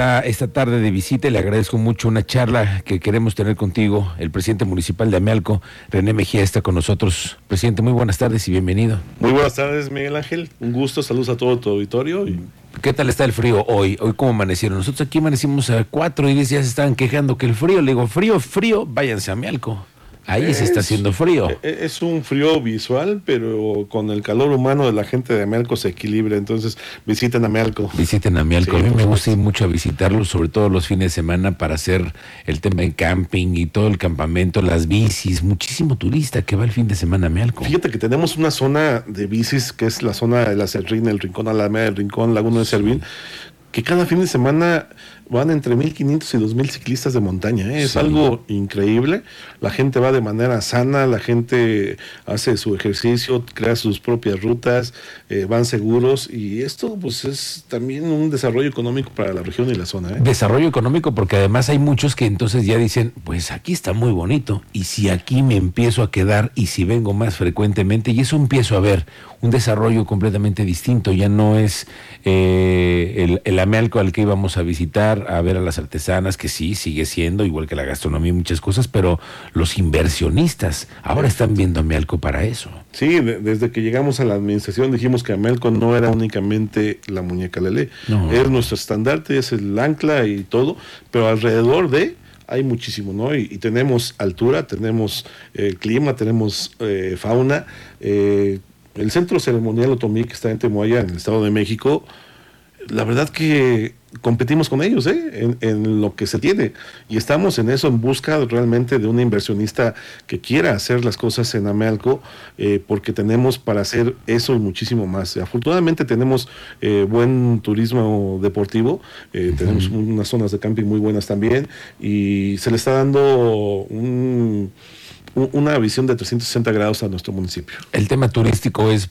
esta tarde de visita y le agradezco mucho una charla que queremos tener contigo. El presidente municipal de Amealco, René Mejía, está con nosotros. Presidente, muy buenas tardes y bienvenido. Muy buenas tardes, Miguel Ángel. Un gusto, saludos a todo tu auditorio. Y... ¿Qué tal está el frío hoy? ¿Hoy cómo amanecieron? Nosotros aquí amanecimos a cuatro y ya se estaban quejando que el frío. Le digo, frío, frío, váyanse a Amealco. Ahí se está haciendo frío. E, e, es un frío visual, pero con el calor humano de la gente de Amealco se equilibra. Entonces, visiten Amealco. Visiten Amealco. a mí me gusta mucho a visitarlo, sobre todo los fines de semana, para hacer el tema de camping y todo el campamento, las bicis. Muchísimo turista que va el fin de semana a Amealco. Fíjate que tenemos una zona de bicis que es la zona de la Serrina, el Rincón Alameda, el Rincón Laguna de Servín, que cada fin de semana van entre 1.500 y 2.000 ciclistas de montaña. ¿eh? Es algo increíble. La gente va de manera sana, la gente hace su ejercicio, crea sus propias rutas, eh, van seguros y esto pues es también un desarrollo económico para la región y la zona. ¿eh? Desarrollo económico porque además hay muchos que entonces ya dicen, pues aquí está muy bonito y si aquí me empiezo a quedar y si vengo más frecuentemente y eso empiezo a ver un desarrollo completamente distinto, ya no es el, el Amealco al que íbamos a visitar, a ver a las artesanas, que sí, sigue siendo, igual que la gastronomía y muchas cosas, pero los inversionistas ahora están viendo a Melco para eso. Sí, desde que llegamos a la administración dijimos que Melco no era únicamente la muñeca Lele, no. es nuestro estandarte, es el ancla y todo, pero alrededor de hay muchísimo, ¿no? Y, tenemos altura, tenemos eh, clima, tenemos eh, fauna. Eh, el Centro Ceremonial Otomí, que está en Temoaya, en el Estado de México, la verdad que competimos con ellos ¿eh? en, lo que se tiene. Y estamos en eso en busca realmente de un inversionista que quiera hacer las cosas en Amealco eh, porque tenemos para hacer eso y muchísimo más. Afortunadamente tenemos eh, buen turismo deportivo tenemos unas zonas de camping muy buenas también y se le está dando un una visión de 360 grados a nuestro municipio. El tema turístico es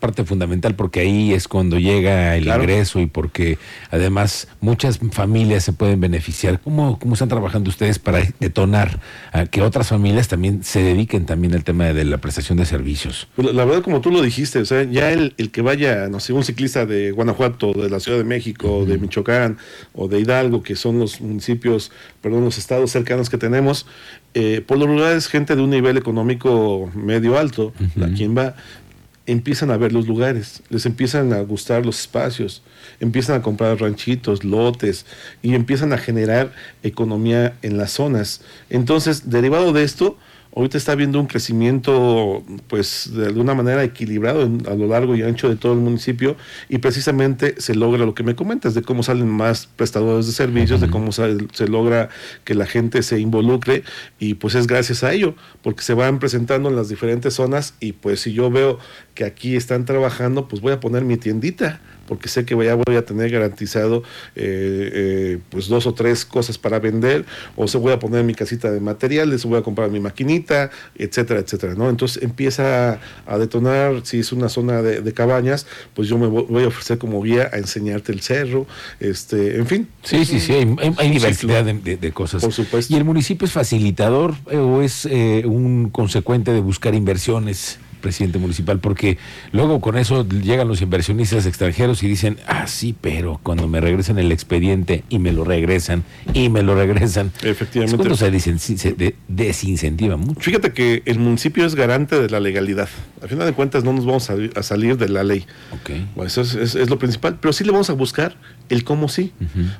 parte fundamental porque ahí es cuando llega el ingreso y porque además muchas familias se pueden beneficiar. ¿Cómo, cómo están trabajando ustedes para detonar a que otras familias también se dediquen también al tema de la prestación de servicios? Pues la verdad, como tú lo dijiste, o sea, ya el, el que vaya, no sé, un ciclista de Guanajuato, de la Ciudad de México, de Michoacán o de Hidalgo, que son los municipios, perdón, los estados cercanos que tenemos, eh, por lo general es gente de un nivel económico medio alto, a quien va, empiezan a ver los lugares, les empiezan a gustar los espacios, empiezan a comprar ranchitos, lotes y empiezan a generar economía en las zonas. Entonces, derivado de esto, ahorita está habiendo un crecimiento, pues de alguna manera equilibrado a lo largo y ancho de todo el municipio y precisamente se logra lo que me comentas, de cómo salen más prestadores de servicios, de cómo se, logra que la gente se involucre y pues es gracias a ello, porque se van presentando en las diferentes zonas y pues si yo veo que aquí están trabajando, pues voy a poner mi tiendita porque sé que ya voy a tener garantizado eh, eh, pues dos o tres cosas para vender, o se voy a poner mi casita de materiales, voy a comprar mi maquinita, etcétera, etcétera, ¿no? Entonces empieza a detonar, si es una zona de, cabañas, pues yo me voy a ofrecer como guía a enseñarte el cerro, este, en fin. Sí, sí, sí, hay, diversidad de, cosas. Por supuesto. ¿Y el municipio es facilitador eh, o es un consecuente de buscar inversiones? Presidente municipal, porque luego con eso llegan los inversionistas extranjeros y dicen, ah, sí, pero cuando me regresan el expediente y me lo regresan y me lo regresan. Efectivamente. cuando se, se desincentiva mucho. Fíjate que el municipio es garante de la legalidad. Al final de cuentas no nos vamos a, salir de la ley. Okay. eso es, lo principal, pero sí le vamos a buscar el cómo sí.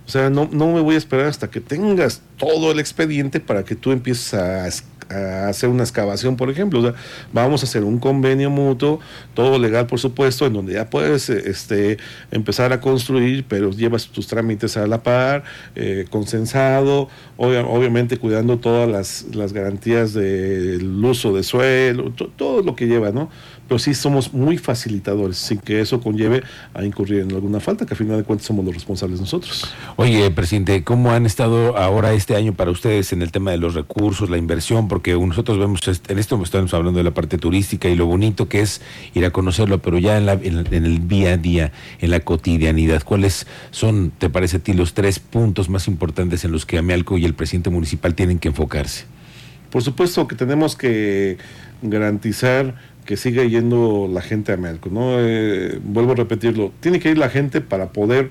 O sea, no, no me voy a esperar hasta que tengas todo el expediente para que tú empieces a a hacer una excavación, por ejemplo. Vamos a hacer un convenio mutuo, todo legal, por supuesto, en donde ya puedes este, empezar a construir, pero llevas tus trámites a la par, eh, consensado, obviamente cuidando todas las, las garantías del uso de suelo, todo lo que lleva, ¿no? Pero sí somos muy facilitadores, sin que eso conlleve a incurrir en alguna falta, que a final de cuentas somos los responsables nosotros. Oye, presidente, ¿cómo han estado ahora este año para ustedes en el tema de los recursos, la inversión? Porque nosotros vemos, en esto estamos hablando de la parte turística y lo bonito que es ir a conocerlo, pero ya en, en el día a día, en la cotidianidad, ¿cuáles son, te parece a ti, los tres puntos más importantes en los que Amealco y el presidente municipal tienen que enfocarse? Por supuesto que tenemos que garantizar que siga yendo la gente a Melco. ¿no? Eh, vuelvo a repetirlo, tiene que ir la gente para poder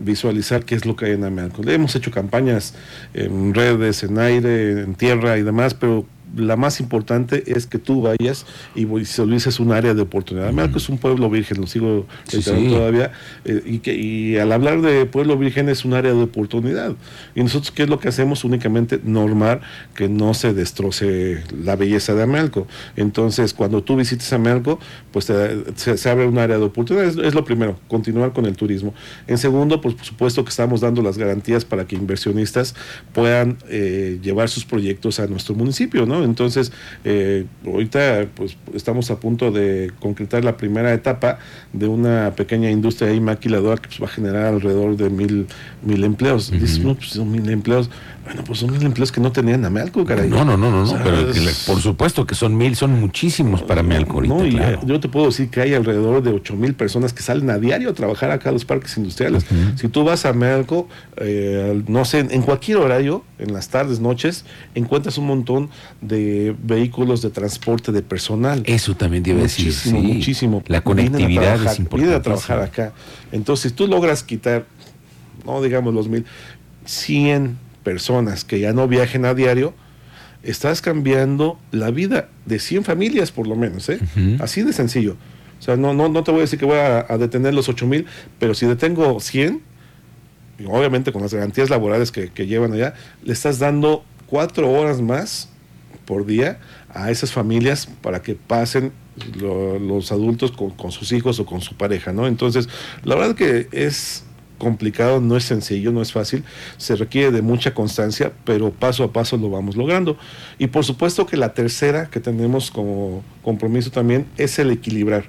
visualizar qué es lo que hay en Amealco. Hemos hecho campañas en redes, en aire, en tierra y demás, pero la más importante es que tú vayas y visualices un área de oportunidad. Amealco es un pueblo virgen, lo sigo todavía, eh, y, que, y al hablar de pueblo virgen es un área de oportunidad. Y nosotros, ¿qué es lo que hacemos? Únicamente normar que no se destroce la belleza de Amealco. Entonces, cuando tú visites Amealco, pues se, abre un área de oportunidad. Es, lo primero, continuar con el turismo. En segundo, pues por supuesto que estamos dando las garantías para que inversionistas puedan eh, llevar sus proyectos a nuestro municipio, ¿no? Entonces, eh, ahorita pues estamos a punto de concretar la primera etapa de una pequeña industria ahí maquiladora que pues, va a generar alrededor de mil, mil empleos. Dices, no, pues son mil empleos. Bueno, pues son mil empleos que no tenían a Melco, caray. No, no, no, no, no pero por supuesto que son mil, son muchísimos para Melco No, y yo te puedo decir que hay alrededor de ocho mil personas que salen a diario a trabajar acá a los parques industriales. Si tú vas a Melco, eh, no sé, en cualquier horario, en las tardes, noches, encuentras un montón de vehículos de transporte de personal. Eso también debe decir. Sí. Muchísimo. La conectividad es importante. a trabajar acá. Entonces, tú logras quitar, no digamos los mil, 100 personas que ya no viajen a diario, estás cambiando la vida de 100 familias por lo menos, ¿eh? Así de sencillo. O sea, no, no, no te voy a decir que voy a, detener los 8 mil, pero si detengo 100, obviamente con las garantías laborales que, llevan allá, le estás dando cuatro horas más por día a esas familias para que pasen los adultos con, con, sus hijos o con su pareja, ¿no? Entonces, la verdad que es complicado, no es sencillo, no es fácil, se requiere de mucha constancia, pero paso a paso lo vamos logrando. Y por supuesto que la tercera que tenemos como compromiso también es el equilibrar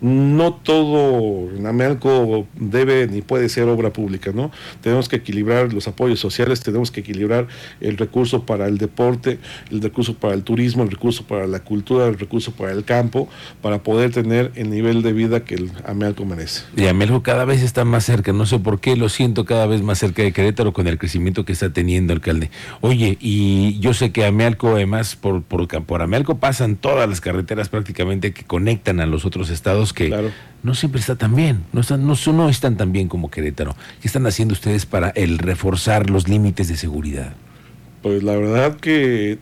no todo en Amealco debe ni puede ser obra pública, ¿no? Tenemos que equilibrar los apoyos sociales, tenemos que equilibrar el recurso para el deporte, el recurso para el turismo, el recurso para la cultura, el recurso para el campo, para poder tener el nivel de vida que el Amealco merece. Y Amealco cada vez está más cerca, no sé por qué, lo siento cada vez más cerca de Querétaro con el crecimiento que está teniendo, alcalde. Oye, y yo sé que Amealco, además, por, por, por Amealco pasan todas las carreteras prácticamente que conectan a los otros estados que no siempre está tan bien, no están, no, no están tan bien como Querétaro. ¿Qué están haciendo ustedes para el reforzar los límites de seguridad? Pues la verdad que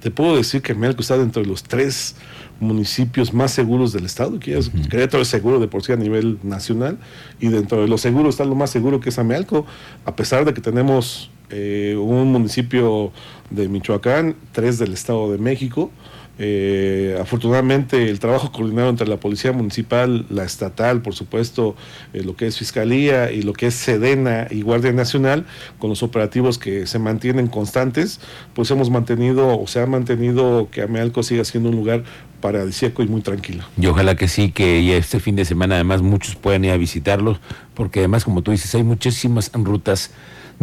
te puedo decir que Melco está dentro de los tres municipios más seguros del estado, que es, Querétaro es seguro de por sí a nivel nacional, y dentro de los seguros está lo más seguro que es Amealco, a pesar de que tenemos eh, un municipio de Michoacán, tres del Estado de México, eh, afortunadamente el trabajo coordinado entre la Policía Municipal, la estatal, por supuesto, eh, lo que es Fiscalía y lo que es Sedena y Guardia Nacional, con los operativos que se mantienen constantes, pues hemos mantenido o se ha mantenido que Amealco siga siendo un lugar paradisíaco y muy tranquilo. Y ojalá que sí, que este fin de semana además muchos puedan ir a visitarlos, porque además, como tú dices, hay muchísimas rutas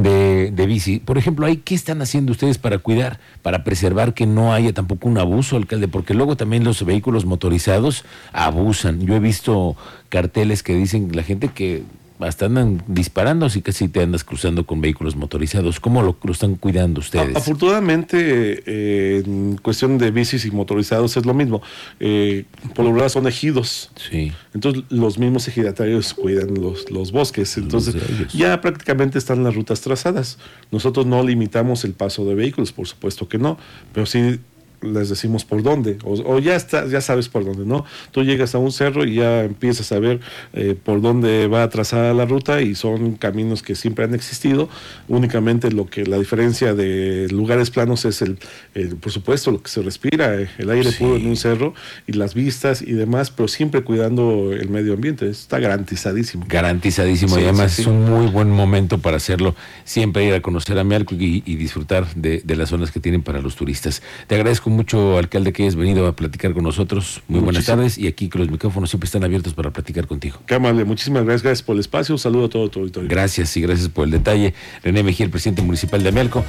de, de, bici. Por ejemplo, ahí, ¿qué están haciendo ustedes para cuidar, para preservar que no haya tampoco un abuso, alcalde? Porque luego también los vehículos motorizados abusan. Yo he visto carteles que dicen la gente que hasta andan disparando, así que si te andas cruzando con vehículos motorizados. ¿Cómo lo, están cuidando ustedes? afortunadamente, eh, en cuestión de bicis y motorizados es lo mismo. Eh, por lo general son ejidos. Sí. Entonces, los mismos ejidatarios cuidan los, los bosques. Entonces, ya prácticamente están las rutas trazadas. Nosotros no limitamos el paso de vehículos, por supuesto que no, pero sí les decimos por dónde, o, ya está, ya sabes por dónde, ¿no? Tú llegas a un cerro y ya empiezas a ver eh, por dónde va trazada la ruta y son caminos que siempre han existido. Únicamente lo que la diferencia de lugares planos es el, por supuesto, lo que se respira, eh, el aire puro en un cerro y las vistas y demás, pero siempre cuidando el medio ambiente. Está garantizadísimo. Garantizadísimo y además es un muy buen momento para hacerlo. Siempre ir a conocer a Mialco y, disfrutar de, de las zonas que tienen para los turistas. Te agradezco mucho, alcalde, que hayas venido a platicar con nosotros. Muy buenas tardes y aquí que los micrófonos siempre están abiertos para platicar contigo. Qué amable, muchísimas gracias, gracias por el espacio. Un saludo a todo tu auditorio. Gracias y gracias por el detalle. René Mejía, el presidente municipal de Amelco.